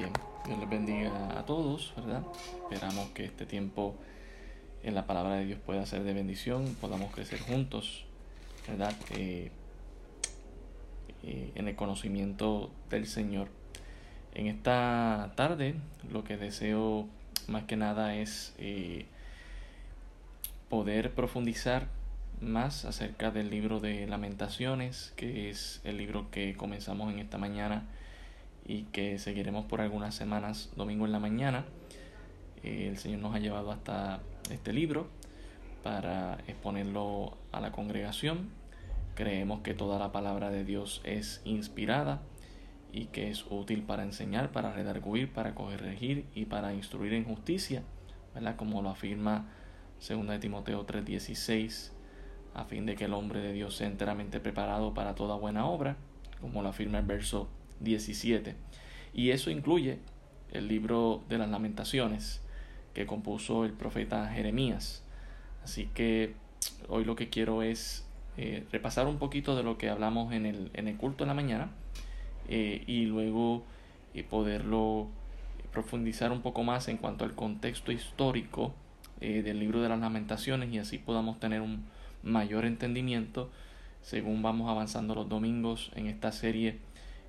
Dios les bendiga a todos, ¿verdad? Esperamos que este tiempo en la palabra de Dios pueda ser de bendición, podamos crecer juntos, ¿verdad? Eh, eh, en el conocimiento del Señor. En esta tarde lo que deseo más que nada es eh, poder profundizar más acerca del libro de lamentaciones, que es el libro que comenzamos en esta mañana y que seguiremos por algunas semanas domingo en la mañana. Eh, el Señor nos ha llevado hasta este libro para exponerlo a la congregación. Creemos que toda la palabra de Dios es inspirada y que es útil para enseñar, para redarguir, para corregir y para instruir en justicia, ¿verdad? Como lo afirma 2 de Timoteo 3:16, a fin de que el hombre de Dios sea enteramente preparado para toda buena obra, como lo afirma el verso 17. Y eso incluye el libro de las lamentaciones que compuso el profeta Jeremías. Así que hoy lo que quiero es eh, repasar un poquito de lo que hablamos en el, en el culto de la mañana eh, y luego eh, poderlo profundizar un poco más en cuanto al contexto histórico del libro de las lamentaciones y así podamos tener un mayor entendimiento según vamos avanzando los domingos en esta serie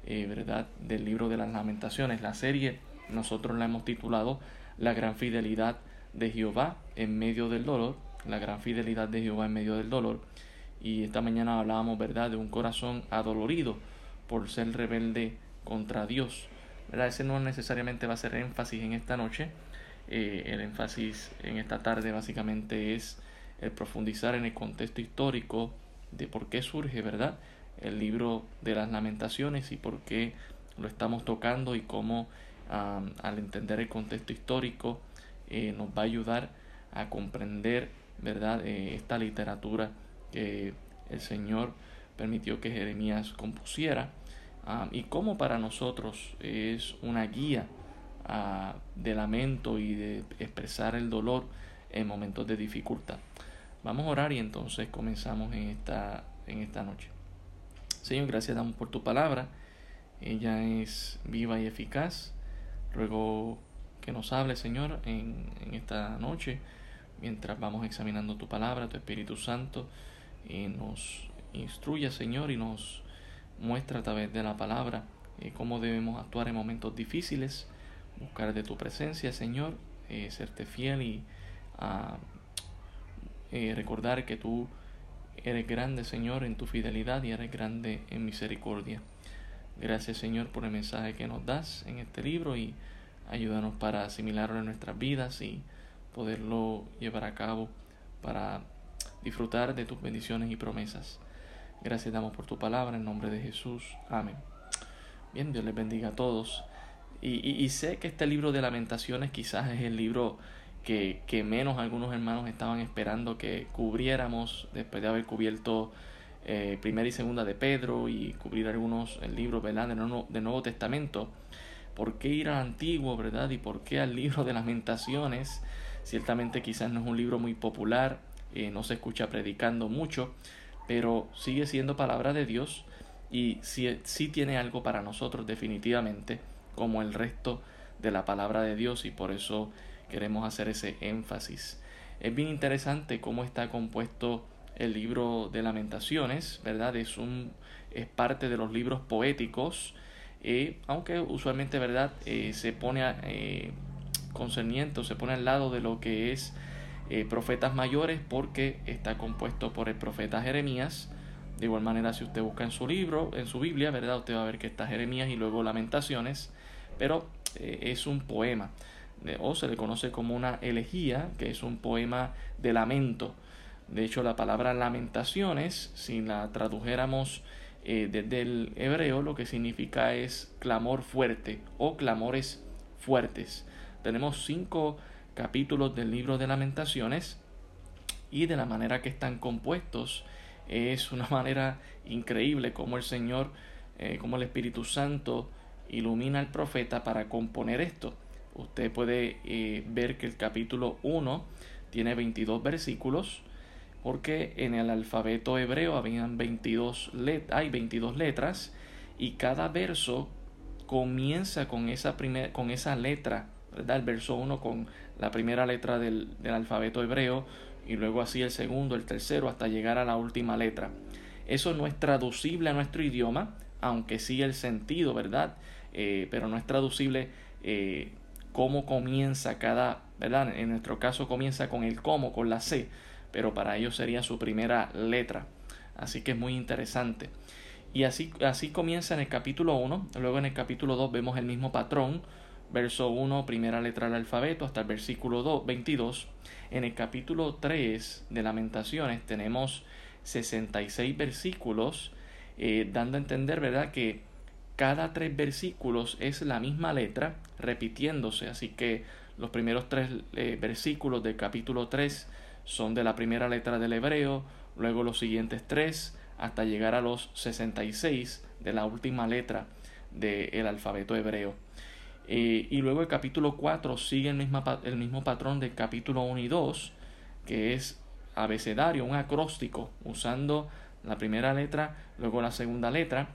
eh, ¿verdad? del libro de las lamentaciones. La serie nosotros la hemos titulado La gran fidelidad de Jehová en medio del dolor. La gran fidelidad de Jehová en medio del dolor. Y esta mañana hablábamos, ¿verdad?, de un corazón adolorido por ser rebelde contra Dios. ¿verdad? Ese no necesariamente va a ser énfasis en esta noche. Eh, el énfasis en esta tarde básicamente es el profundizar en el contexto histórico de por qué surge, ¿verdad? El libro de las lamentaciones y por qué lo estamos tocando y cómo al entender el contexto histórico eh, nos va a ayudar a comprender verdad eh, esta literatura que el Señor permitió que Jeremías compusiera y cómo para nosotros es una guía de lamento y de expresar el dolor en momentos de dificultad. Vamos a orar y entonces comenzamos en esta, en esta noche. Señor, gracias damos por tu palabra. Ella es viva y eficaz. Ruego que nos hable, Señor, en, esta noche, mientras vamos examinando tu palabra, tu Espíritu Santo, y nos instruya, Señor, y nos muestra a través de la palabra eh, cómo debemos actuar en momentos difíciles, buscar de tu presencia, Señor, eh, serte fiel y ah, eh, recordar que tú Eres grande, Señor, en tu fidelidad y eres grande en misericordia. Gracias, Señor, por el mensaje que nos das en este libro y ayúdanos para asimilarlo en nuestras vidas y poderlo llevar a cabo para disfrutar de tus bendiciones y promesas. Gracias damos por tu palabra en nombre de Jesús. Amén. Bien, Dios les bendiga a todos. Y, y sé que este libro de lamentaciones quizás es el libro que, que, menos algunos hermanos estaban esperando que cubriéramos después de haber cubierto eh, primera y segunda de Pedro y cubrir algunos el libro ¿verdad? Del, Nuevo, Nuevo Testamento. ¿Por qué ir al Antiguo, verdad? ¿Y por qué al libro de lamentaciones? Ciertamente quizás no es un libro muy popular, eh, no se escucha predicando mucho, pero sigue siendo palabra de Dios y sí, sí tiene algo para nosotros definitivamente, como el resto de la palabra de Dios y por eso queremos hacer ese énfasis. Es bien interesante cómo está compuesto el libro de lamentaciones, ¿verdad? Es, un, es parte de los libros poéticos, eh, aunque usualmente, ¿verdad? Eh, se pone eh, concerniente se pone al lado de lo que es eh, profetas mayores porque está compuesto por el profeta Jeremías. De igual manera, si usted busca en su libro, en su Biblia, ¿verdad? Usted va a ver que está Jeremías y luego Lamentaciones, pero es un poema o se le conoce como una elegía, que es un poema de lamento. De hecho, la palabra lamentaciones, si la tradujéramos eh, desde el hebreo, lo que significa es clamor fuerte o clamores fuertes. Tenemos cinco capítulos del libro de lamentaciones y de la manera que están compuestos es una manera increíble como el Señor, eh, como el Espíritu Santo ilumina al profeta para componer esto usted puede eh, ver que el capítulo 1 tiene 22 versículos porque en el alfabeto hebreo habían 22 let hay 22 letras y cada verso comienza con esa, con esa letra, ¿verdad? El verso 1 con la primera letra del, del alfabeto hebreo y luego así el segundo, el tercero, hasta llegar a la última letra. Eso no es traducible a nuestro idioma, aunque sí el sentido, ¿verdad? Eh, pero no es traducible eh, cómo comienza cada, ¿verdad? En nuestro caso comienza con el cómo, con la C, pero para ellos sería su primera letra. Así que es muy interesante. Y así, así comienza en el capítulo 1, luego en el capítulo 2 vemos el mismo patrón, verso 1, primera letra del alfabeto, hasta el versículo 2, 22. En el capítulo 3 de Lamentaciones tenemos 66 versículos, eh, dando a entender, ¿verdad?, que cada tres versículos es la misma letra repitiéndose, así que los primeros tres eh, versículos del capítulo 3 son de la primera letra del hebreo, luego los siguientes tres hasta llegar a los 66 de la última letra del alfabeto hebreo. Eh, y luego el capítulo 4 sigue el mismo, el mismo patrón del capítulo 1 y 2, que es abecedario, un acróstico, usando la primera letra, luego la segunda letra.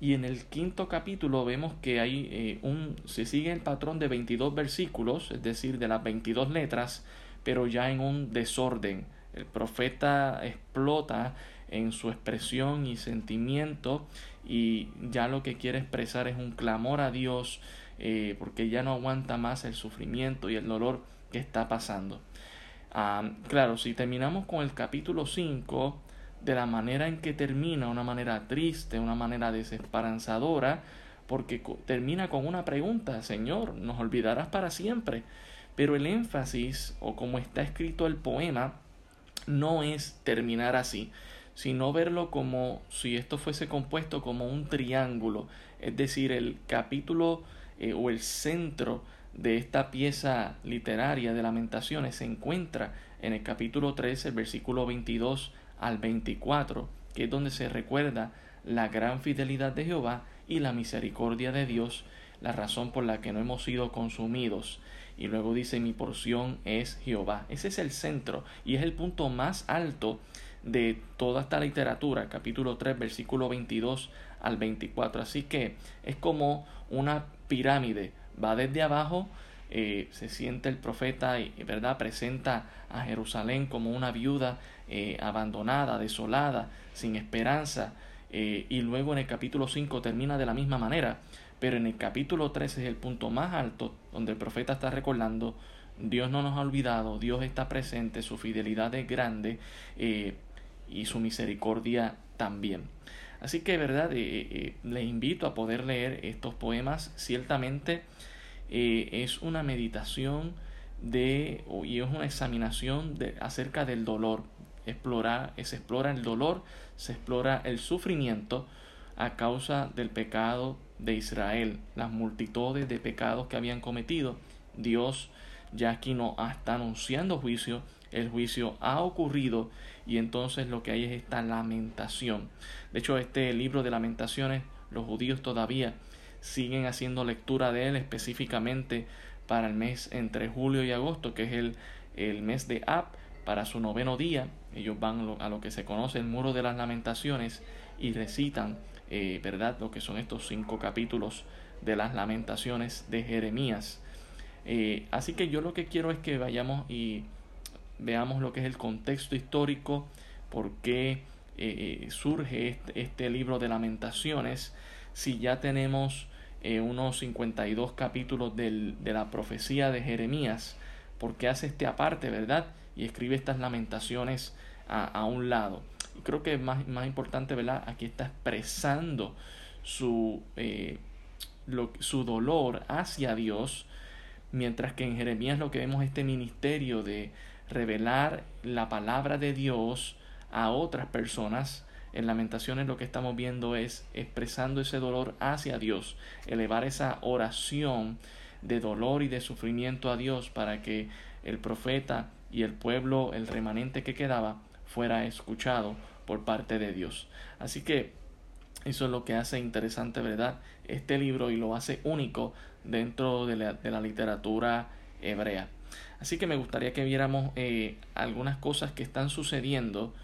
Y en el quinto capítulo vemos que hay eh, un, se sigue el patrón de 22 versículos, es decir, de las 22 letras, pero ya en un desorden. El profeta explota en su expresión y sentimiento y ya lo que quiere expresar es un clamor a Dios eh, porque ya no aguanta más el sufrimiento y el dolor que está pasando. Ah, claro, si terminamos con el capítulo 5 de la manera en que termina, una manera triste, una manera desesperanzadora, porque termina con una pregunta, Señor, ¿nos olvidarás para siempre? Pero el énfasis, o como está escrito el poema, no es terminar así, sino verlo como si esto fuese compuesto como un triángulo, es decir, el capítulo eh, o el centro de esta pieza literaria de lamentaciones se encuentra en el capítulo 13, versículo 22 al 24, que es donde se recuerda la gran fidelidad de Jehová y la misericordia de Dios, la razón por la que no hemos sido consumidos. Y luego dice, mi porción es Jehová. Ese es el centro y es el punto más alto de toda esta literatura, capítulo 3, versículo 22 al 24. Así que es como una pirámide, va desde abajo, eh, se siente el profeta y verdad presenta a Jerusalén como una viuda eh, abandonada, desolada, sin esperanza, eh, y luego en el capítulo 5 termina de la misma manera, pero en el capítulo 3 es el punto más alto donde el profeta está recordando Dios no nos ha olvidado, Dios está presente, su fidelidad es grande, y su misericordia también. Así que, verdad, eh, eh, le invito a poder leer estos poemas. Ciertamente eh, es una meditación de, y es una examinación de, acerca del dolor. Explorar, se explora el dolor, se explora el sufrimiento a causa del pecado de Israel, las multitudes de pecados que habían cometido. Dios ya aquí no está anunciando juicio, el juicio ha ocurrido y entonces lo que hay es esta lamentación. De hecho, este libro de lamentaciones, los judíos todavía siguen haciendo lectura de él específicamente para el mes entre julio y agosto, que es el, el mes de Ab, para su noveno día. Ellos van a lo que se conoce el muro de las lamentaciones y recitan, eh, ¿verdad?, lo que son estos cinco capítulos de las lamentaciones de Jeremías. Eh, así que yo lo que quiero es que vayamos y veamos lo que es el contexto histórico, por qué eh, surge este, este, libro de lamentaciones, si ya tenemos eh, unos 52 capítulos del, de la profecía de Jeremías, por qué hace este aparte, ¿verdad? Y escribe estas lamentaciones a, a un lado. Y creo que es más, más importante, ¿verdad? Aquí está expresando su, lo, su dolor hacia Dios, mientras que en Jeremías lo que vemos es este ministerio de revelar la palabra de Dios a otras personas. En Lamentaciones lo que estamos viendo es expresando ese dolor hacia Dios, elevar esa oración de dolor y de sufrimiento a Dios para que el profeta y el pueblo, el remanente que quedaba, fuera escuchado por parte de Dios. Así que eso es lo que hace interesante, ¿verdad? Este libro y lo hace único dentro de la, de la literatura hebrea. Así que me gustaría que viéramos eh, algunas cosas que están sucediendo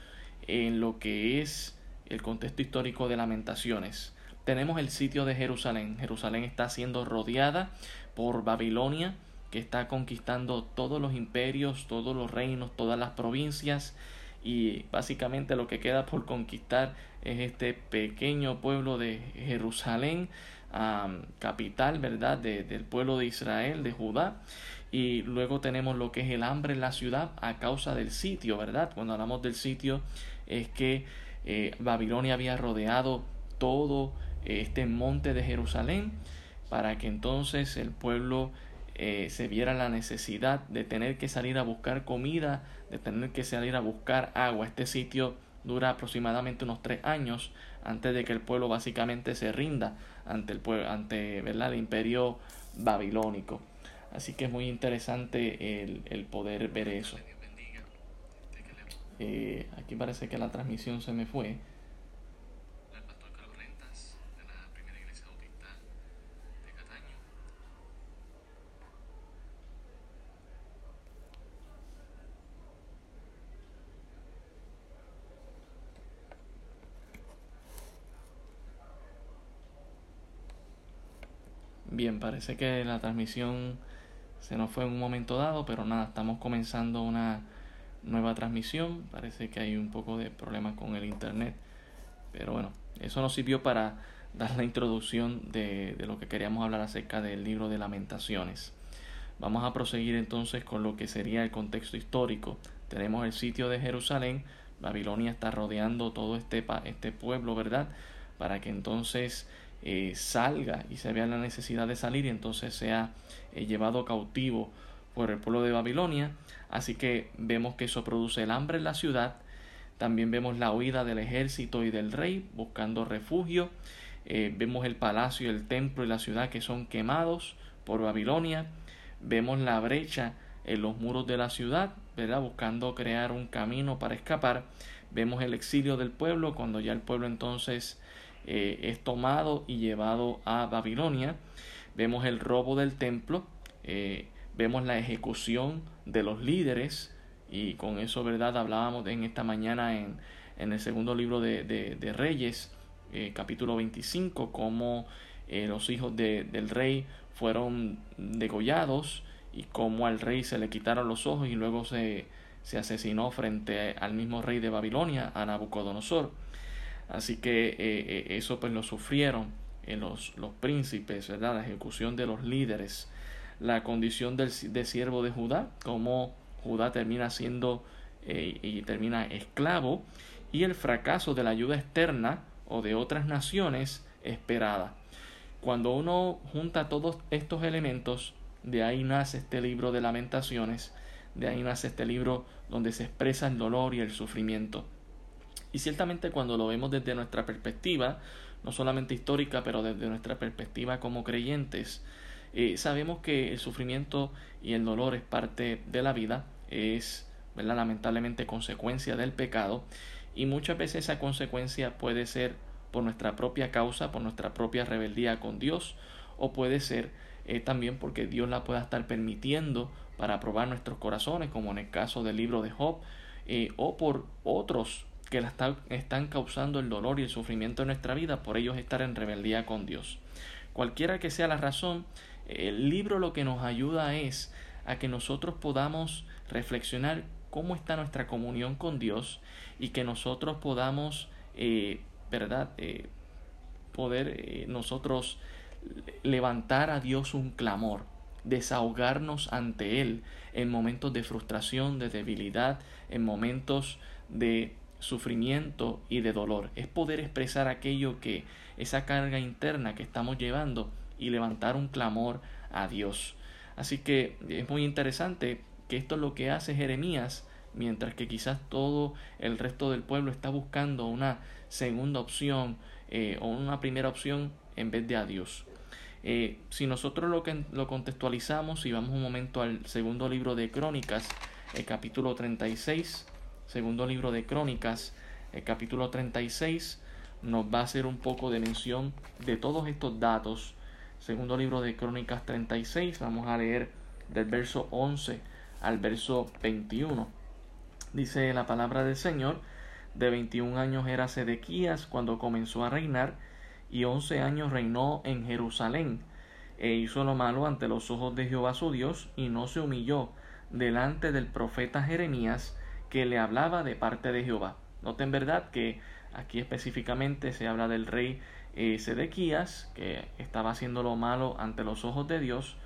en lo que es el contexto histórico de lamentaciones. tenemos el sitio de Jerusalén. Jerusalén está siendo rodeada por Babilonia, que está conquistando todos los imperios, todos los reinos, todas las provincias y básicamente lo que queda por conquistar es este pequeño pueblo de Jerusalén, capital, ¿verdad?, del pueblo de Israel, de Judá. Y luego tenemos lo que es el hambre en la ciudad a causa del sitio, ¿verdad? Cuando hablamos del sitio es que eh, Babilonia había rodeado todo este monte de Jerusalén para que entonces el pueblo eh, se viera la necesidad de tener que salir a buscar comida, de tener que salir a buscar agua. Este sitio dura aproximadamente unos tres años antes de que el pueblo básicamente se rinda ante el pueblo, ante ¿verdad? el imperio babilónico. Así que es muy interesante el, poder ver eso. Eh, aquí parece que la transmisión se me fue. Bien, parece que la transmisión se nos fue en un momento dado, pero nada, estamos comenzando una nueva transmisión. Parece que hay un poco de problemas con el internet, pero bueno, eso nos sirvió para dar la introducción de, de lo que queríamos hablar acerca del libro de lamentaciones. Vamos a proseguir entonces con lo que sería el contexto histórico. Tenemos el sitio de Jerusalén, Babilonia está rodeando todo este, este pueblo, ¿verdad? Para que entonces eh, salga y se vea la necesidad de salir y entonces sea eh, llevado cautivo por el pueblo de Babilonia. Así que vemos que eso produce el hambre en la ciudad. También vemos la huida del ejército y del rey buscando refugio. Eh, vemos el palacio, el templo y la ciudad que son quemados por Babilonia. Vemos la brecha en los muros de la ciudad, ¿verdad? Buscando crear un camino para escapar. Vemos el exilio del pueblo cuando ya el pueblo entonces eh, es tomado y llevado a Babilonia. Vemos el robo del templo, eh, vemos la ejecución de los líderes y con eso, ¿verdad? Hablábamos en esta mañana en, en el segundo libro de, de, Reyes, eh, capítulo 25, cómo los hijos del rey fueron degollados y cómo al rey se le quitaron los ojos y luego se, se asesinó frente al mismo rey de Babilonia, a Nabucodonosor. Así que eh, eh, eso pues lo sufrieron en los, los príncipes, ¿verdad? La ejecución de los líderes, la condición del, de siervo de Judá, como Judá termina siendo eh, y termina esclavo, y el fracaso de la ayuda externa o de otras naciones esperada. Cuando uno junta todos estos elementos, de ahí nace este libro de lamentaciones, de ahí nace este libro donde se expresa el dolor y el sufrimiento. Y ciertamente cuando lo vemos desde nuestra perspectiva, no solamente histórica, pero desde nuestra perspectiva como creyentes, eh, sabemos que el sufrimiento y el dolor es parte de la vida, es ¿verdad? lamentablemente consecuencia del pecado, y muchas veces esa consecuencia puede ser por nuestra propia causa, por nuestra propia rebeldía con Dios, o puede ser eh, también porque Dios la pueda estar permitiendo para probar nuestros corazones, como en el caso del libro de Job, eh, o por otros que la están causando el dolor y el sufrimiento en nuestra vida por ellos estar en rebeldía con Dios. Cualquiera que sea la razón, el libro lo que nos ayuda es a que nosotros podamos reflexionar cómo está nuestra comunión con Dios y que nosotros podamos, eh, ¿verdad?, eh, poder eh, nosotros levantar a Dios un clamor, desahogarnos ante Él en momentos de frustración, de debilidad, en momentos de sufrimiento y de dolor. Es poder expresar aquello que, esa carga interna que estamos llevando y levantar un clamor a Dios. Así que es muy interesante que esto es lo que hace Jeremías, mientras que quizás todo el resto del pueblo está buscando una segunda opción eh, o una primera opción en vez de a Dios. Eh, si nosotros lo, que, lo contextualizamos y vamos un momento al segundo libro de Crónicas, el capítulo 36, segundo libro de Crónicas, el capítulo 36, nos va a hacer un poco de mención de todos estos datos. Segundo libro de Crónicas 36, vamos a leer del verso 11 al verso 21. Dice la palabra del Señor, de 21 años era Sedequías cuando comenzó a reinar y once años reinó en Jerusalén, e hizo lo malo ante los ojos de Jehová su Dios, y no se humilló delante del profeta Jeremías, que le hablaba de parte de Jehová. Noten verdad que aquí específicamente se habla del rey eh, Sedequías, que estaba haciendo lo malo ante los ojos de Dios,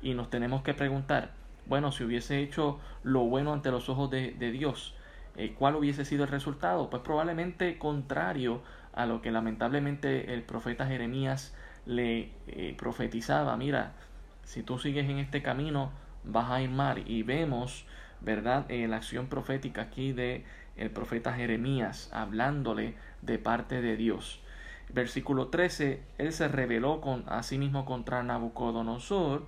y nos tenemos que preguntar, bueno, si hubiese hecho lo bueno ante los ojos de, Dios, eh, ¿cuál hubiese sido el resultado? Pues probablemente contrario a lo que lamentablemente el profeta Jeremías le eh, profetizaba. Mira, si tú sigues en este camino, vas a ir mal. Y vemos, ¿verdad?, en la acción profética aquí de el profeta Jeremías, hablándole de parte de Dios. Versículo 13, él se rebeló con, a sí contra Nabucodonosor,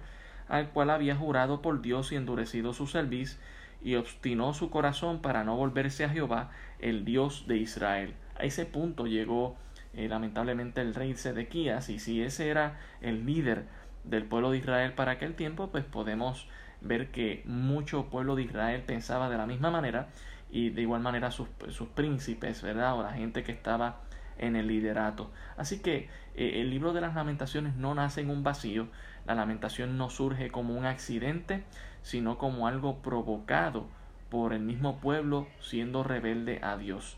al cual había jurado por Dios y endurecido su cerviz, y obstinó su corazón para no volverse a Jehová, el Dios de Israel. A ese punto llegó eh, lamentablemente el rey Sedequías, y si ese era el líder del pueblo de Israel para aquel tiempo, pues podemos ver que mucho pueblo de Israel pensaba de la misma manera y de igual manera sus, sus príncipes, ¿verdad? O la gente que estaba en el liderato. Así que eh, el libro de las lamentaciones no nace en un vacío, la lamentación no surge como un accidente, sino como algo provocado por el mismo pueblo siendo rebelde a Dios.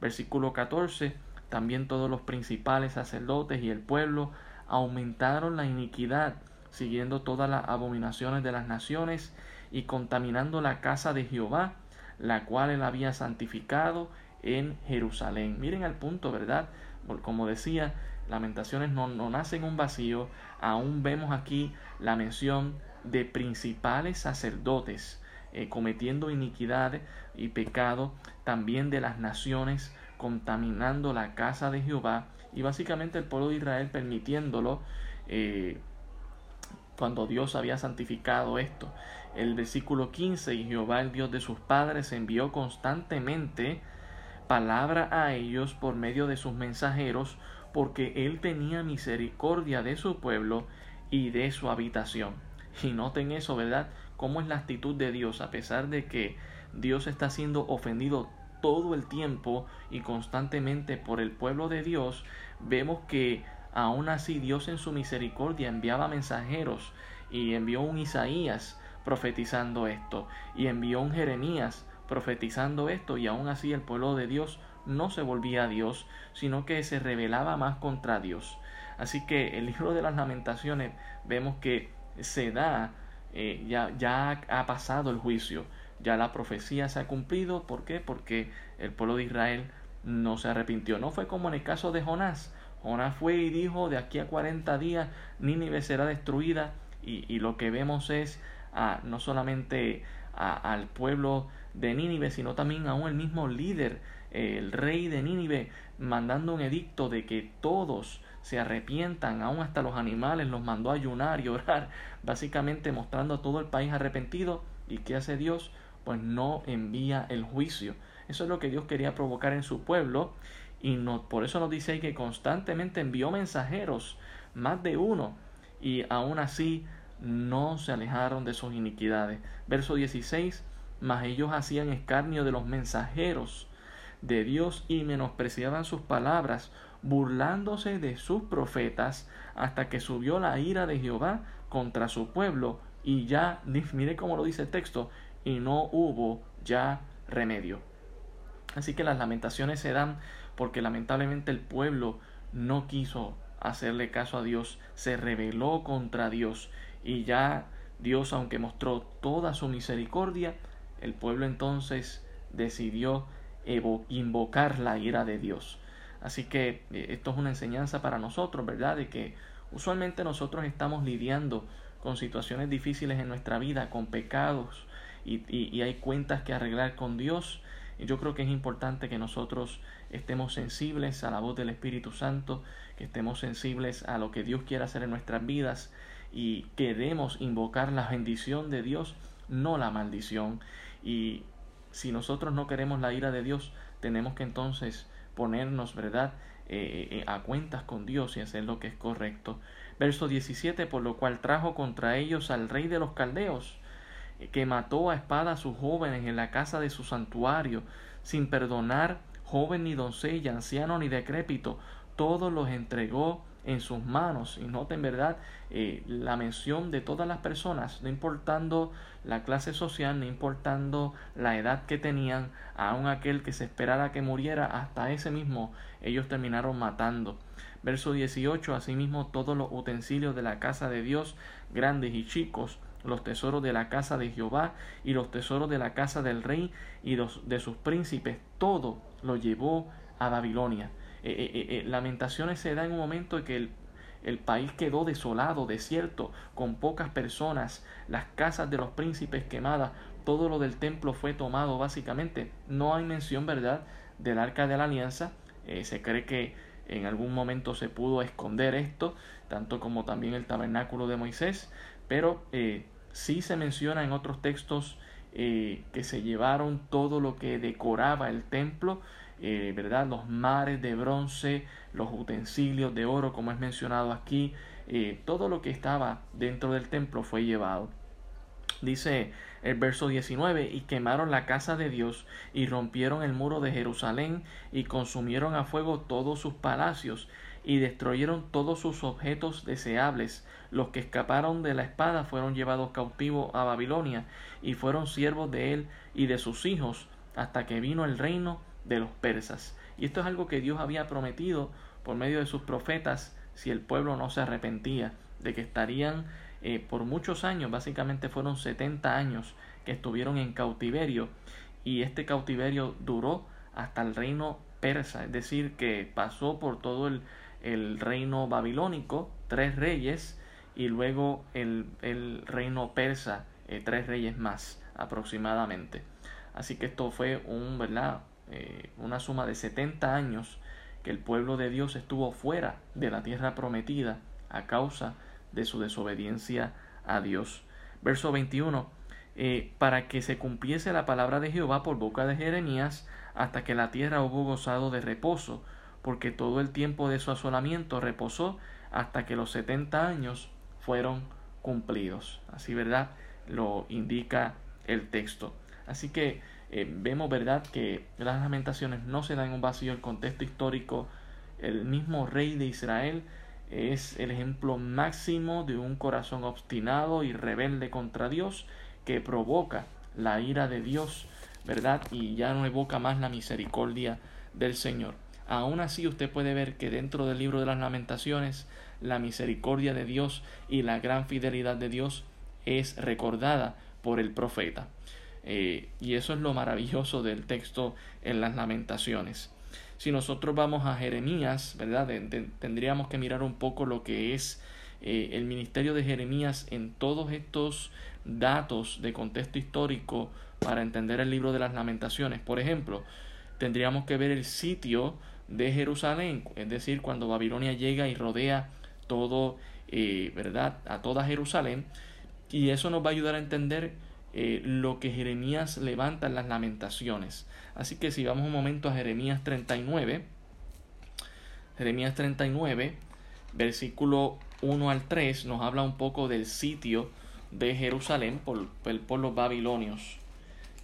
Versículo 14, también todos los principales sacerdotes y el pueblo aumentaron la iniquidad, siguiendo todas las abominaciones de las naciones y contaminando la casa de Jehová, la cual él había santificado en Jerusalén. Miren al punto, ¿verdad? Como decía, lamentaciones no, no nacen en un vacío. Aún vemos aquí la mención de principales sacerdotes eh, cometiendo iniquidad y pecado, también de las naciones contaminando la casa de Jehová y básicamente el pueblo de Israel permitiéndolo eh, cuando Dios había santificado esto. El versículo 15, y Jehová el Dios de sus padres envió constantemente palabra a ellos por medio de sus mensajeros, porque él tenía misericordia de su pueblo y de su habitación. Y noten eso, ¿verdad? Cómo es la actitud de Dios, a pesar de que Dios está siendo ofendido todo el tiempo y constantemente por el pueblo de Dios, vemos que aún así Dios en su misericordia enviaba mensajeros y envió un Isaías profetizando esto y envió un Jeremías profetizando esto y aún así el pueblo de Dios no se volvía a Dios, sino que se rebelaba más contra Dios. Así que el libro de las lamentaciones vemos que se da, eh, ya, ya ha pasado el juicio, ya la profecía se ha cumplido. ¿Por qué? Porque el pueblo de Israel no se arrepintió. No fue como en el caso de Jonás. Jonás fue y dijo, de aquí a 40 días Nínive será destruida. Y, y lo que vemos es a, no solamente al pueblo de Nínive, sino también aún el mismo líder, el rey de Nínive, mandando un edicto de que todos se arrepientan, aún hasta los animales los mandó ayunar y orar, básicamente mostrando a todo el país arrepentido. ¿Y qué hace Dios? Pues no envía el juicio. Eso es lo que Dios quería provocar en su pueblo y no, por eso nos dice que constantemente envió mensajeros, más de uno, y aún así no se alejaron de sus iniquidades. Verso 16, mas ellos hacían escarnio de los mensajeros de Dios y menospreciaban sus palabras, burlándose de sus profetas, hasta que subió la ira de Jehová contra su pueblo, y ya, mire cómo lo dice el texto, y no hubo ya remedio. Así que las lamentaciones se dan porque lamentablemente el pueblo no quiso hacerle caso a Dios, se rebeló contra Dios y ya Dios, aunque mostró toda su misericordia, el pueblo entonces decidió invocar la ira de Dios. Así que eh, esto es una enseñanza para nosotros, ¿verdad? De que usualmente nosotros estamos lidiando con situaciones difíciles en nuestra vida, con pecados, y, y, hay cuentas que arreglar con Dios. Y yo creo que es importante que nosotros estemos sensibles a la voz del Espíritu Santo, que estemos sensibles a lo que Dios quiere hacer en nuestras vidas y queremos invocar la bendición de Dios, no la maldición. Y si nosotros no queremos la ira de Dios, tenemos que entonces ponernos, ¿verdad?, eh, eh, a cuentas con Dios y hacer lo que es correcto. Verso 17, por lo cual trajo contra ellos al rey de los caldeos, eh, que mató a espada a sus jóvenes en la casa de su santuario, sin perdonar joven ni doncella, anciano ni decrépito, todos los entregó en sus manos. Y noten, ¿verdad? Eh, la mención de todas las personas, no importando la clase social, no importando la edad que tenían, aun aquel que se esperara que muriera, hasta ese mismo ellos terminaron matando. Verso 18, asimismo todos los utensilios de la casa de Dios, grandes y chicos, los tesoros de la casa de Jehová y los tesoros de la casa del rey y los de sus príncipes, todo lo llevó a Babilonia. Eh, eh, eh, lamentaciones se da en un momento en que el, el país quedó desolado, desierto, con pocas personas, las casas de los príncipes quemadas, todo lo del templo fue tomado básicamente. No hay mención, ¿verdad?, del arca de la alianza. se cree que en algún momento se pudo esconder esto, tanto como también el tabernáculo de Moisés, pero sí se menciona en otros textos que se llevaron todo lo que decoraba el templo eh, ¿verdad? Los mares de bronce, los utensilios de oro, como es mencionado aquí, eh, todo lo que estaba dentro del templo fue llevado. Dice el verso 19, y quemaron la casa de Dios, y rompieron el muro de Jerusalén, y consumieron a fuego todos sus palacios, y destruyeron todos sus objetos deseables. Los que escaparon de la espada fueron llevados cautivos a Babilonia, y fueron siervos de él y de sus hijos, hasta que vino el reino de los persas. Y esto es algo que Dios había prometido por medio de sus profetas si el pueblo no se arrepentía, de que estarían eh, por muchos años, básicamente fueron 70 años que estuvieron en cautiverio y este cautiverio duró hasta el reino persa, es decir, que pasó por todo el, el reino babilónico, tres reyes, y luego el, el reino persa, eh, tres reyes más aproximadamente. Así que esto fue un, ¿verdad? Eh, una suma de 70 años que el pueblo de Dios estuvo fuera de la tierra prometida a causa de su desobediencia a Dios. Verso 21. Eh, para que se cumpliese la palabra de Jehová por boca de Jeremías hasta que la tierra hubo gozado de reposo, porque todo el tiempo de su asolamiento reposó hasta que los setenta años fueron cumplidos. Así, ¿verdad? Lo indica el texto. Así que eh, vemos, ¿verdad?, que las lamentaciones no se dan en un vacío, el contexto histórico, el mismo rey de Israel es el ejemplo máximo de un corazón obstinado y rebelde contra Dios que provoca la ira de Dios, ¿verdad? Y ya no evoca más la misericordia del Señor. Aún así usted puede ver que dentro del libro de las lamentaciones la misericordia de Dios y la gran fidelidad de Dios es recordada por el profeta. Eh, y eso es lo maravilloso del texto en las lamentaciones. Si nosotros vamos a Jeremías, ¿verdad? tendríamos que mirar un poco lo que es eh, el ministerio de Jeremías en todos estos datos de contexto histórico para entender el libro de las lamentaciones. Por ejemplo, tendríamos que ver el sitio de Jerusalén, es decir, cuando Babilonia llega y rodea todo, eh, ¿verdad? A toda Jerusalén. Y eso nos va a ayudar a entender eh, lo que Jeremías levanta en las lamentaciones. Así que si vamos un momento a Jeremías 39, Jeremías 39, versículo 1 al 3, nos habla un poco del sitio de Jerusalén por, por los babilonios.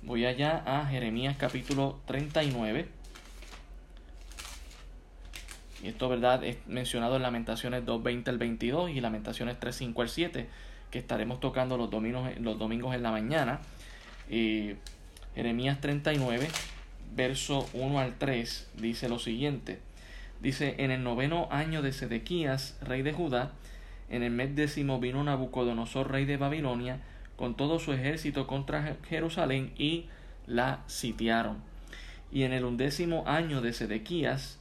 Voy allá a Jeremías capítulo 39. Y esto, ¿verdad? Es mencionado en Lamentaciones 2.20 al 22 y Lamentaciones 3.5 al 7 que estaremos tocando los domingos, los domingos en la mañana. Jeremías 39, verso 1 al 3, dice lo siguiente. Dice, en el noveno año de Sedequías, rey de Judá, en el mes décimo vino Nabucodonosor, rey de Babilonia, con todo su ejército contra Jerusalén y la sitiaron. Y en el undécimo año de Sedequías,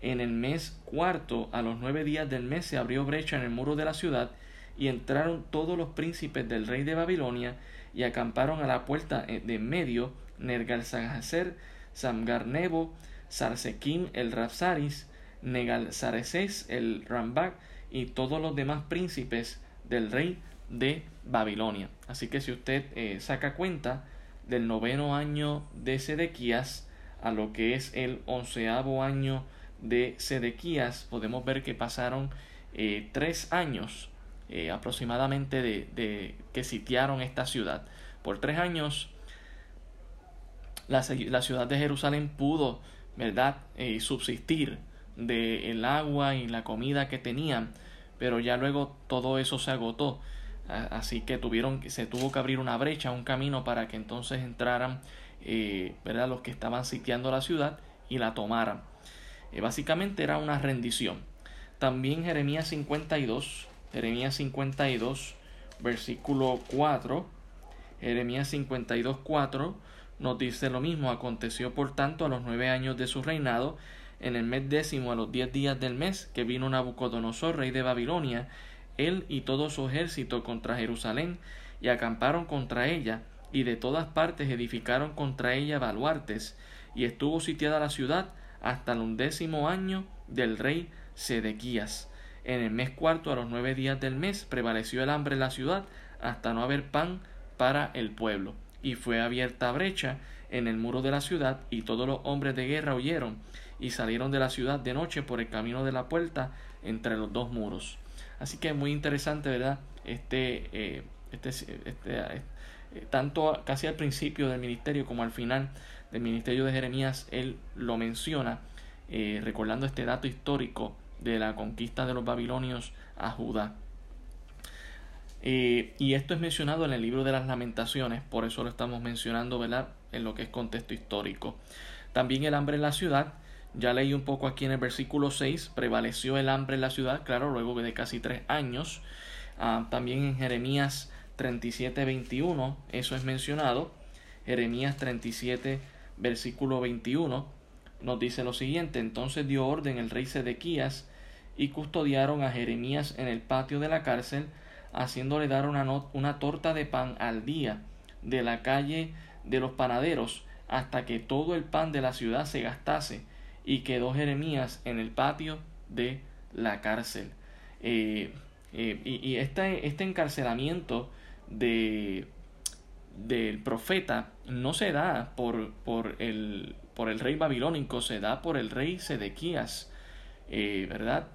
en el mes cuarto, a los nueve días del mes, se abrió brecha en el muro de la ciudad, y entraron todos los príncipes del rey de Babilonia y acamparon a la puerta eh, de medio Nergal-Sahaser, Samgar-Nebo, Sarsekim el Rapsaris, Negal-Sareses el Rambak y todos los demás príncipes del rey de Babilonia. Así que si usted eh, saca cuenta del noveno año de Sedequías a lo que es el onceavo año de Sedequías, podemos ver que pasaron eh, tres años eh, aproximadamente de, que sitiaron esta ciudad. Por tres años la, ciudad de Jerusalén pudo, ¿verdad?, eh, subsistir del agua y la comida que tenían, pero ya luego todo eso se agotó. Así que tuvieron, se tuvo que abrir una brecha, un camino para que entonces entraran eh, ¿verdad? los que estaban sitiando la ciudad y la tomaran. Básicamente era una rendición. También Jeremías 52, Jeremías 52, versículo 4, Jeremías 52, 4 nos dice lo mismo. Aconteció por tanto a los nueve años de su reinado, en el mes décimo, a los diez días del mes, que vino Nabucodonosor, rey de Babilonia, él y todo su ejército contra Jerusalén, y acamparon contra ella, y de todas partes edificaron contra ella baluartes, y estuvo sitiada la ciudad hasta el undécimo año del rey Sedequías. En el mes cuarto, a los nueve días del mes, prevaleció el hambre en la ciudad, hasta no haber pan para el pueblo. Y fue abierta brecha en el muro de la ciudad, y todos los hombres de guerra huyeron, y salieron de la ciudad de noche por el camino de la puerta entre los dos muros. Así que es muy interesante, ¿verdad? Este, eh, este, este eh, tanto casi al principio del ministerio como al final del ministerio de Jeremías, él lo menciona, eh, recordando este dato histórico de la conquista de los babilonios a Judá. y esto es mencionado en el libro de las lamentaciones, por eso lo estamos mencionando, ¿verdad? En lo que es contexto histórico. También el hambre en la ciudad, ya leí un poco aquí en el versículo 6, prevaleció el hambre en la ciudad, claro, luego de casi tres años. Ah, también en Jeremías 37, 21, eso es mencionado. Jeremías 37, versículo 21, nos dice lo siguiente, entonces dio orden el rey Sedequías y custodiaron a Jeremías en el patio de la cárcel, haciéndole dar una, una torta de pan al día de la calle de los panaderos, hasta que todo el pan de la ciudad se gastase y quedó Jeremías en el patio de la cárcel. Eh, eh, y, este, este, encarcelamiento de, del profeta no se da por, por, el, por el rey babilónico, se da por el rey Sedequías, eh, ¿verdad?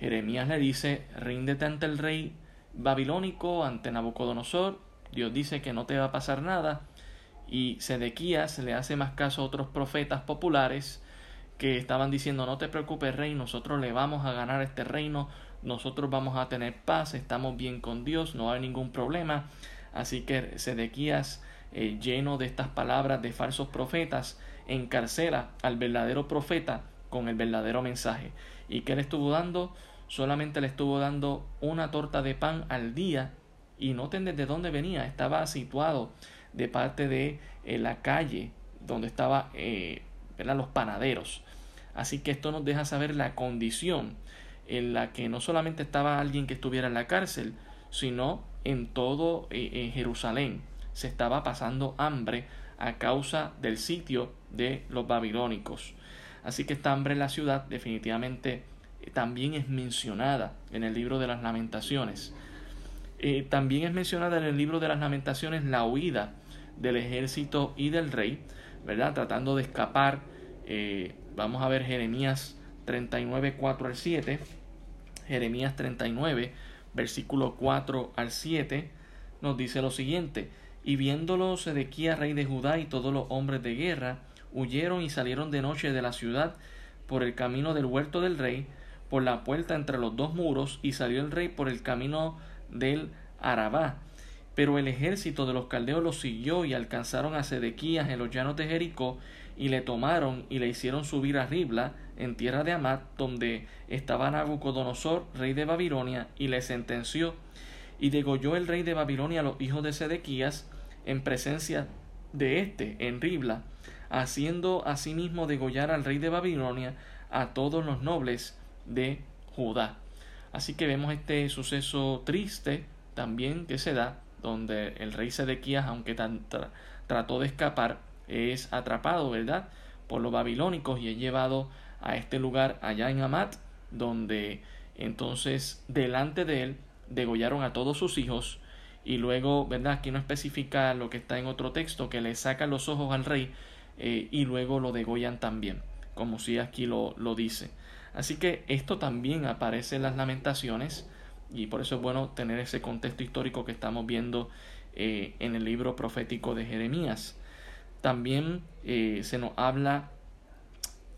Jeremías le dice, ríndete ante el rey babilónico, ante Nabucodonosor, Dios dice que no te va a pasar nada, y Sedequías le hace más caso a otros profetas populares, que estaban diciendo no te preocupes rey, nosotros le vamos a ganar este reino, nosotros vamos a tener paz, estamos bien con Dios, no hay ningún problema. Así que Sedequías, eh, lleno de estas palabras de falsos profetas, encarcela al verdadero profeta con el verdadero mensaje. ¿Y que le estuvo dando? Solamente le estuvo dando una torta de pan al día y noten desde dónde venía, estaba situado de parte de eh, la calle donde estaba eh, los panaderos. Así que esto nos deja saber la condición en la que no solamente estaba alguien que estuviera en la cárcel, sino en todo eh, Jerusalén se estaba pasando hambre a causa del sitio de los babilónicos. Así que esta hambre en la ciudad definitivamente también es mencionada en el libro de las lamentaciones. Eh, también es mencionada en el libro de las lamentaciones la huida del ejército y del rey, ¿verdad? Tratando de escapar eh, vamos a ver Jeremías 39, 4 al 7. Jeremías 39, versículo 4 al 7, nos dice lo siguiente. Y viéndolo Sedequías, rey de Judá, y todos los hombres de guerra, huyeron y salieron de noche de la ciudad por el camino del huerto del rey, por la puerta entre los dos muros, y salió el rey por el camino del Arabá. Pero el ejército de los caldeos los siguió y alcanzaron a Sedequías en los llanos de Jericó, y le tomaron y le hicieron subir a Ribla, en tierra de Amat, donde estaba Nabucodonosor, rey de Babilonia, y le sentenció, y degolló el rey de Babilonia a los hijos de Sedequías, en presencia de éste, en Ribla, haciendo asimismo degollar al rey de Babilonia a todos los nobles de Judá. Así que vemos este suceso triste también que se da, donde el rey Sedequías, aunque trató de escapar, es atrapado, ¿verdad? Por los babilónicos y es llevado a este lugar allá en Amat, donde entonces delante de él degollaron a todos sus hijos y luego, ¿verdad? Aquí no especifica lo que está en otro texto, que le sacan los ojos al rey eh, y luego lo degollan también, como si aquí lo dice. Así que esto también aparece en las lamentaciones y por eso es bueno tener ese contexto histórico que estamos viendo eh, en el libro profético de Jeremías. También eh, se nos habla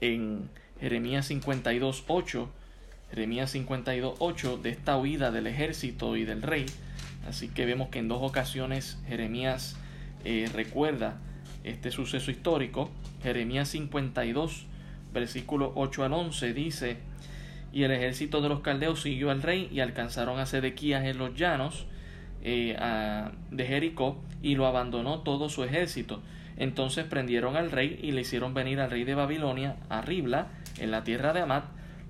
en Jeremías 52.8, Jeremías 52.8 de esta huida del ejército y del rey. Así que vemos que en dos ocasiones Jeremías eh, recuerda este suceso histórico. Jeremías 52, versículo 8 al 11 dice, y el ejército de los caldeos siguió al rey y alcanzaron a Sedequías en los llanos eh, de Jericó y lo abandonó todo su ejército. Entonces prendieron al rey y le hicieron venir al rey de Babilonia a Ribla, en la tierra de Amat,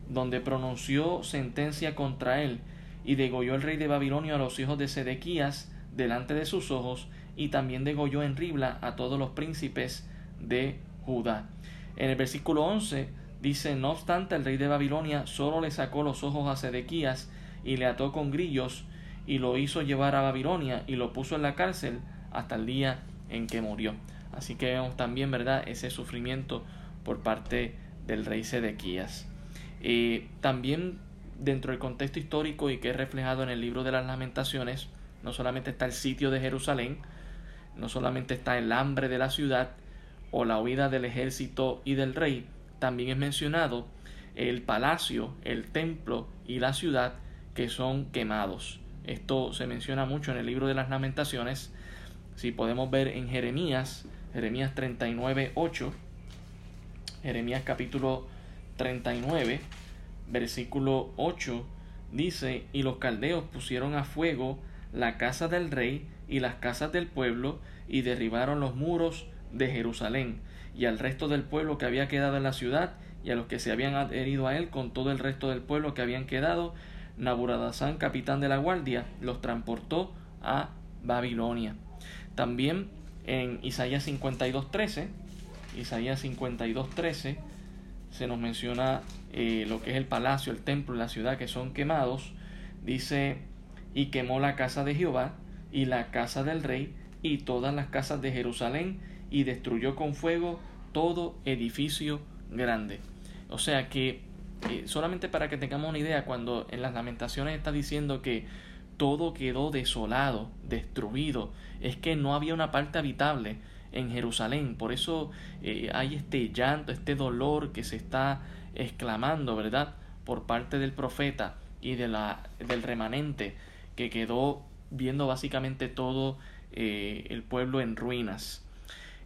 donde pronunció sentencia contra él, y degolló el rey de Babilonia a los hijos de Sedequías delante de sus ojos, y también degolló en Ribla a todos los príncipes de Judá. En el versículo 11 dice, no obstante, el rey de Babilonia solo le sacó los ojos a Sedequías y le ató con grillos y lo hizo llevar a Babilonia y lo puso en la cárcel hasta el día en que murió. Así que vemos también, ¿verdad?, ese sufrimiento por parte del rey Sedequías. Eh, también dentro del contexto histórico y que es reflejado en el libro de las lamentaciones, no solamente está el sitio de Jerusalén, no solamente está el hambre de la ciudad o la huida del ejército y del rey, también es mencionado el palacio, el templo y la ciudad que son quemados. Esto se menciona mucho en el libro de las lamentaciones. Si podemos ver en Jeremías, Jeremías 39, 8, Jeremías capítulo 39, versículo 8, dice, y los caldeos pusieron a fuego la casa del rey y las casas del pueblo, y derribaron los muros de Jerusalén, y al resto del pueblo que había quedado en la ciudad, y a los que se habían adherido a él con todo el resto del pueblo que habían quedado, Naburadazán, capitán de la guardia, los transportó a Babilonia. También en Isaías 52.13, Isaías 52.13, se nos menciona eh, lo que es el palacio, el templo la ciudad que son quemados. Dice, y quemó la casa de Jehová y la casa del rey y todas las casas de Jerusalén y destruyó con fuego todo edificio grande. O sea que, eh, solamente para que tengamos una idea, cuando en las lamentaciones está diciendo que todo quedó desolado, destruido, es que no había una parte habitable en Jerusalén. Por eso eh, hay este llanto, este dolor que se está exclamando, ¿verdad? Por parte del profeta y de la, del remanente que quedó viendo básicamente todo eh, el pueblo en ruinas.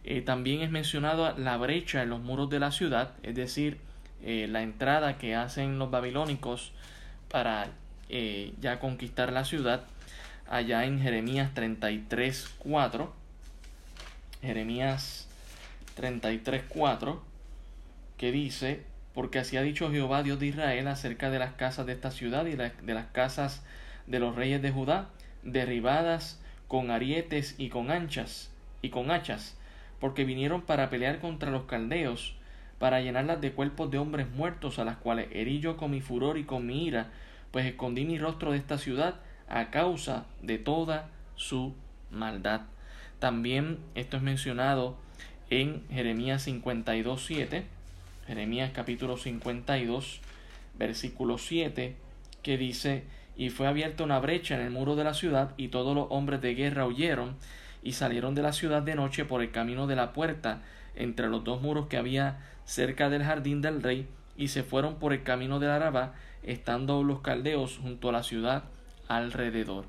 Eh, también es mencionado la brecha en los muros de la ciudad, es decir, la entrada que hacen los babilónicos para ya conquistar la ciudad, allá en Jeremías 33, 4 Jeremías 33:4, que dice, porque así ha dicho Jehová Dios de Israel acerca de las casas de esta ciudad y de las casas de los reyes de Judá, derribadas con arietes y con anchas y con hachas, porque vinieron para pelear contra los caldeos, para llenarlas de cuerpos de hombres muertos, a las cuales herí yo con mi furor y con mi ira, pues escondí mi rostro de esta ciudad a causa de toda su maldad. También esto es mencionado en Jeremías 52, 7, Jeremías capítulo 52, versículo 7, que dice, y fue abierta una brecha en el muro de la ciudad, y todos los hombres de guerra huyeron, y salieron de la ciudad de noche por el camino de la puerta, entre los dos muros que había cerca del jardín del rey, y se fueron por el camino del Arabá, estando los caldeos junto a la ciudad alrededor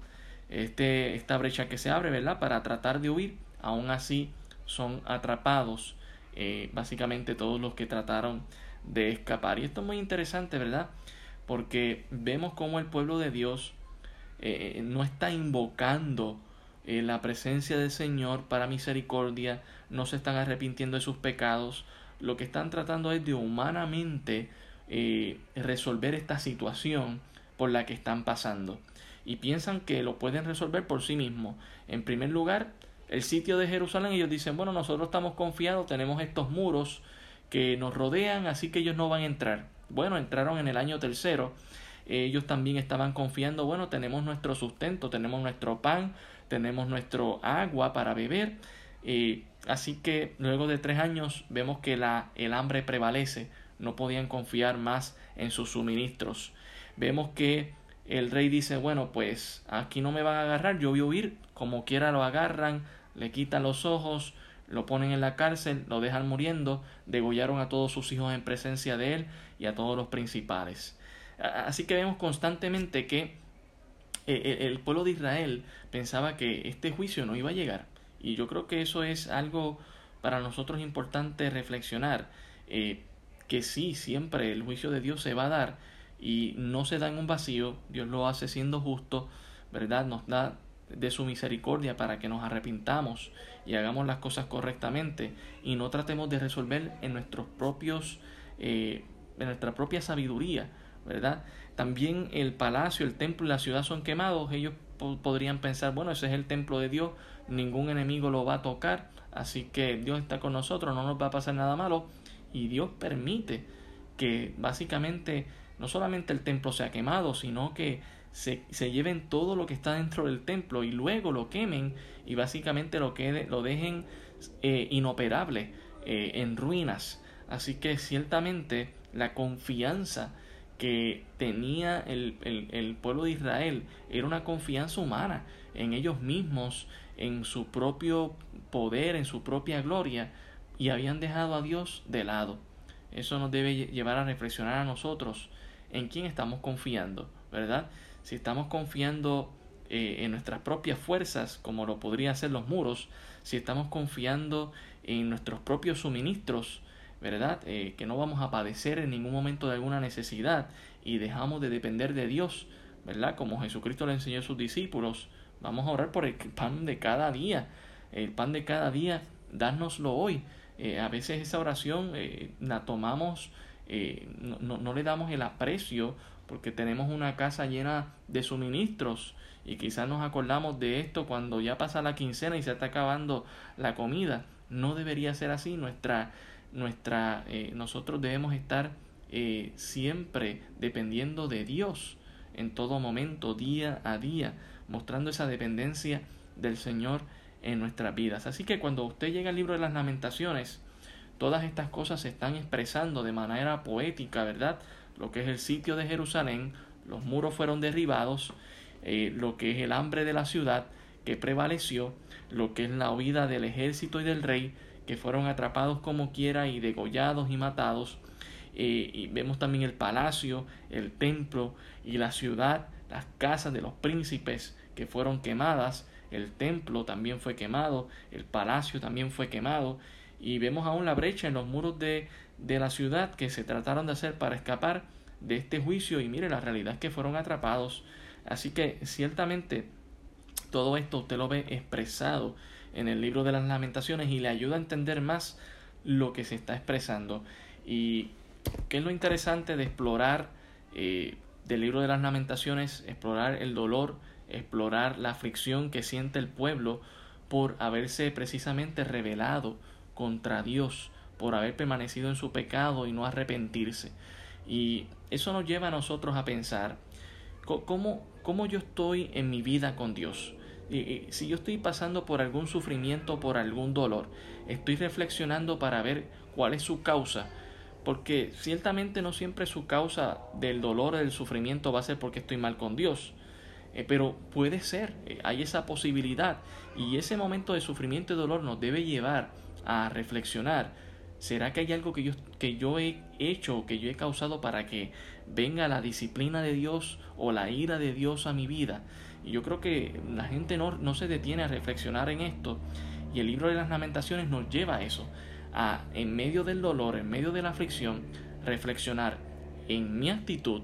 este, esta brecha que se abre, ¿verdad? Para tratar de huir, aún así son atrapados eh, básicamente todos los que trataron de escapar. Y esto es muy interesante, ¿verdad? Porque vemos cómo el pueblo de Dios eh, no está invocando eh, la presencia del Señor para misericordia, no se están arrepintiendo de sus pecados, lo que están tratando es de humanamente resolver esta situación por la que están pasando y piensan que lo pueden resolver por sí mismos. En primer lugar, el sitio de Jerusalén, ellos dicen, bueno, nosotros estamos confiados, tenemos estos muros que nos rodean, así que ellos no van a entrar. Bueno, entraron en el año tercero. Ellos también estaban confiando, bueno, tenemos nuestro sustento, tenemos nuestro pan, tenemos nuestro agua para beber. Eh, así que luego de tres años vemos que la, el hambre prevalece, no podían confiar más en sus suministros. Vemos que el rey dice, bueno, pues aquí no me van a agarrar, yo voy a huir, como quiera lo agarran, le quitan los ojos, lo ponen en la cárcel, lo dejan muriendo, degollaron a todos sus hijos en presencia de él y a todos los principales. Así que vemos constantemente que el pueblo de Israel pensaba que este juicio no iba a llegar. Y yo creo que eso es algo para nosotros importante reflexionar. Eh, que sí, siempre el juicio de Dios se va a dar y no se da en un vacío, Dios lo hace siendo justo, ¿verdad? Nos da de su misericordia para que nos arrepintamos y hagamos las cosas correctamente y no tratemos de resolver en nuestros propios eh, en nuestra propia sabiduría verdad también el palacio el templo y la ciudad son quemados ellos podrían pensar bueno ese es el templo de Dios ningún enemigo lo va a tocar así que Dios está con nosotros no nos va a pasar nada malo y Dios permite que básicamente no solamente el templo sea quemado sino que se, se, lleven todo lo que está dentro del templo y luego lo quemen y básicamente lo, que, lo dejen eh, inoperable, eh, en ruinas. Así que ciertamente la confianza que tenía el, el, el, pueblo de Israel era una confianza humana en ellos mismos, en su propio poder, en su propia gloria, y habían dejado a Dios de lado. Eso nos debe llevar a reflexionar a nosotros en quién estamos confiando, ¿verdad? si estamos confiando eh, en nuestras propias fuerzas, como lo podrían ser los muros, si estamos confiando en nuestros propios suministros, ¿verdad? Eh, que no vamos a padecer en ningún momento de alguna necesidad y dejamos de depender de Dios, ¿verdad? Como Jesucristo le enseñó a sus discípulos, vamos a orar por el pan de cada día, el pan de cada día, dárnoslo hoy. Eh, a veces esa oración la tomamos, no, no, no le damos el aprecio porque tenemos una casa llena de suministros y quizás nos acordamos de esto cuando ya pasa la quincena y se está acabando la comida. No debería ser así. Nuestra, nuestra, eh, nosotros debemos estar eh, siempre dependiendo de Dios en todo momento, día a día, mostrando esa dependencia del Señor en nuestras vidas. Así que cuando usted llega al libro de las lamentaciones, todas estas cosas se están expresando de manera poética, ¿verdad? lo que es el sitio de Jerusalén, los muros fueron derribados, eh, lo que es el hambre de la ciudad que prevaleció, lo que es la huida del ejército y del rey, que fueron atrapados como quiera y degollados y matados. Eh, y vemos también el palacio, el templo y la ciudad, las casas de los príncipes que fueron quemadas, el templo también fue quemado, el palacio también fue quemado, y vemos aún la brecha en los muros de, de la ciudad que se trataron de hacer para escapar de este juicio y mire la realidad que fueron atrapados así que ciertamente todo esto usted lo ve expresado en el libro de las lamentaciones y le ayuda a entender más lo que se está expresando y qué es lo interesante de explorar eh, del libro de las lamentaciones explorar el dolor explorar la aflicción que siente el pueblo por haberse precisamente rebelado contra Dios por haber permanecido en su pecado y no arrepentirse. Y eso nos lleva a nosotros a pensar cómo, cómo yo estoy en mi vida con Dios. Si yo estoy pasando por algún sufrimiento, por algún dolor, estoy reflexionando para ver cuál es su causa, porque ciertamente no siempre su causa del dolor o del sufrimiento va a ser porque estoy mal con Dios. Eh, pero puede ser, eh, hay esa posibilidad y ese momento de sufrimiento y dolor nos debe llevar a reflexionar ¿Será que hay algo que yo, que yo he hecho, que yo he causado para que venga la disciplina de Dios o la ira de Dios a mi vida? Y yo creo que la gente no, no se detiene a reflexionar en esto. Y el libro de las lamentaciones nos lleva a eso, a en medio del dolor, en medio de la aflicción, reflexionar en mi actitud,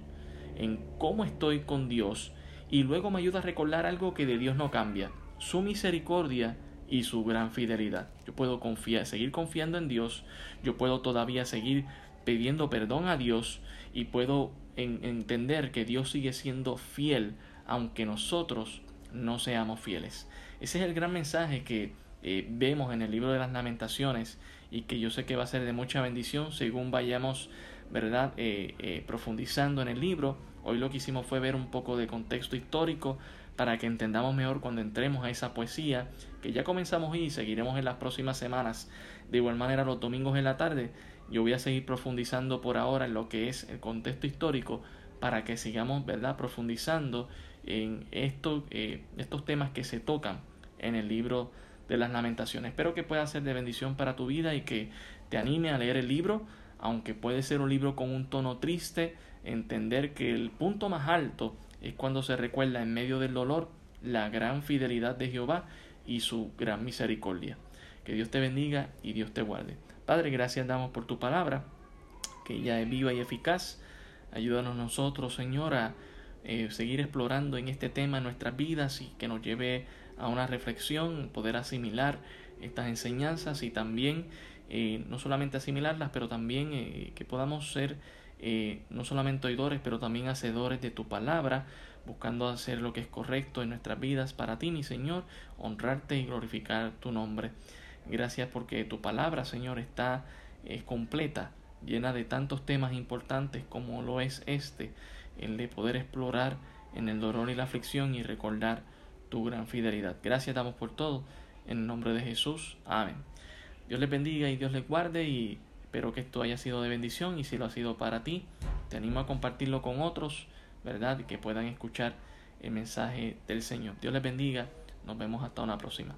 en cómo estoy con Dios, y luego me ayuda a recordar algo que de Dios no cambia, su misericordia y su gran fidelidad. Yo puedo confiar, seguir confiando en Dios, yo puedo todavía seguir pidiendo perdón a Dios y puedo entender que Dios sigue siendo fiel aunque nosotros no seamos fieles. Ese es el gran mensaje que eh, vemos en el libro de las lamentaciones y que yo sé que va a ser de mucha bendición según vayamos verdad eh, eh, profundizando en el libro hoy lo que hicimos fue ver un poco de contexto histórico para que entendamos mejor cuando entremos a esa poesía que ya comenzamos y seguiremos en las próximas semanas. De igual manera los domingos en la tarde yo voy a seguir profundizando por ahora en lo que es el contexto histórico para que sigamos verdad profundizando en esto, eh, estos temas que se tocan en el libro de las lamentaciones. Espero que pueda ser de bendición para tu vida y que te anime a leer el libro, aunque puede ser un libro con un tono triste, entender que el punto más alto es cuando se recuerda en medio del dolor la gran fidelidad de Jehová y su gran misericordia. Que Dios te bendiga y Dios te guarde. Padre, gracias damos por tu palabra, que ya es viva y eficaz. Ayúdanos nosotros, Señor, a eh, seguir explorando en este tema nuestras vidas y que nos lleve a una reflexión, poder asimilar estas enseñanzas y también eh, no solamente asimilarlas, pero también eh, que podamos ser no solamente oidores, pero también hacedores de tu palabra, buscando hacer lo que es correcto en nuestras vidas para ti, mi Señor, honrarte y glorificar tu nombre. Gracias porque tu palabra, Señor, está completa, llena de tantos temas importantes como lo es este, el de poder explorar en el dolor y la aflicción y recordar tu gran fidelidad. Gracias damos por todo. En el nombre de Jesús. Amén. Dios les bendiga y Dios les guarde y espero que esto haya sido de bendición y si lo ha sido para ti, te animo a compartirlo con otros, ¿verdad? Y que puedan escuchar el mensaje del Señor. Dios les bendiga. Nos vemos hasta una próxima.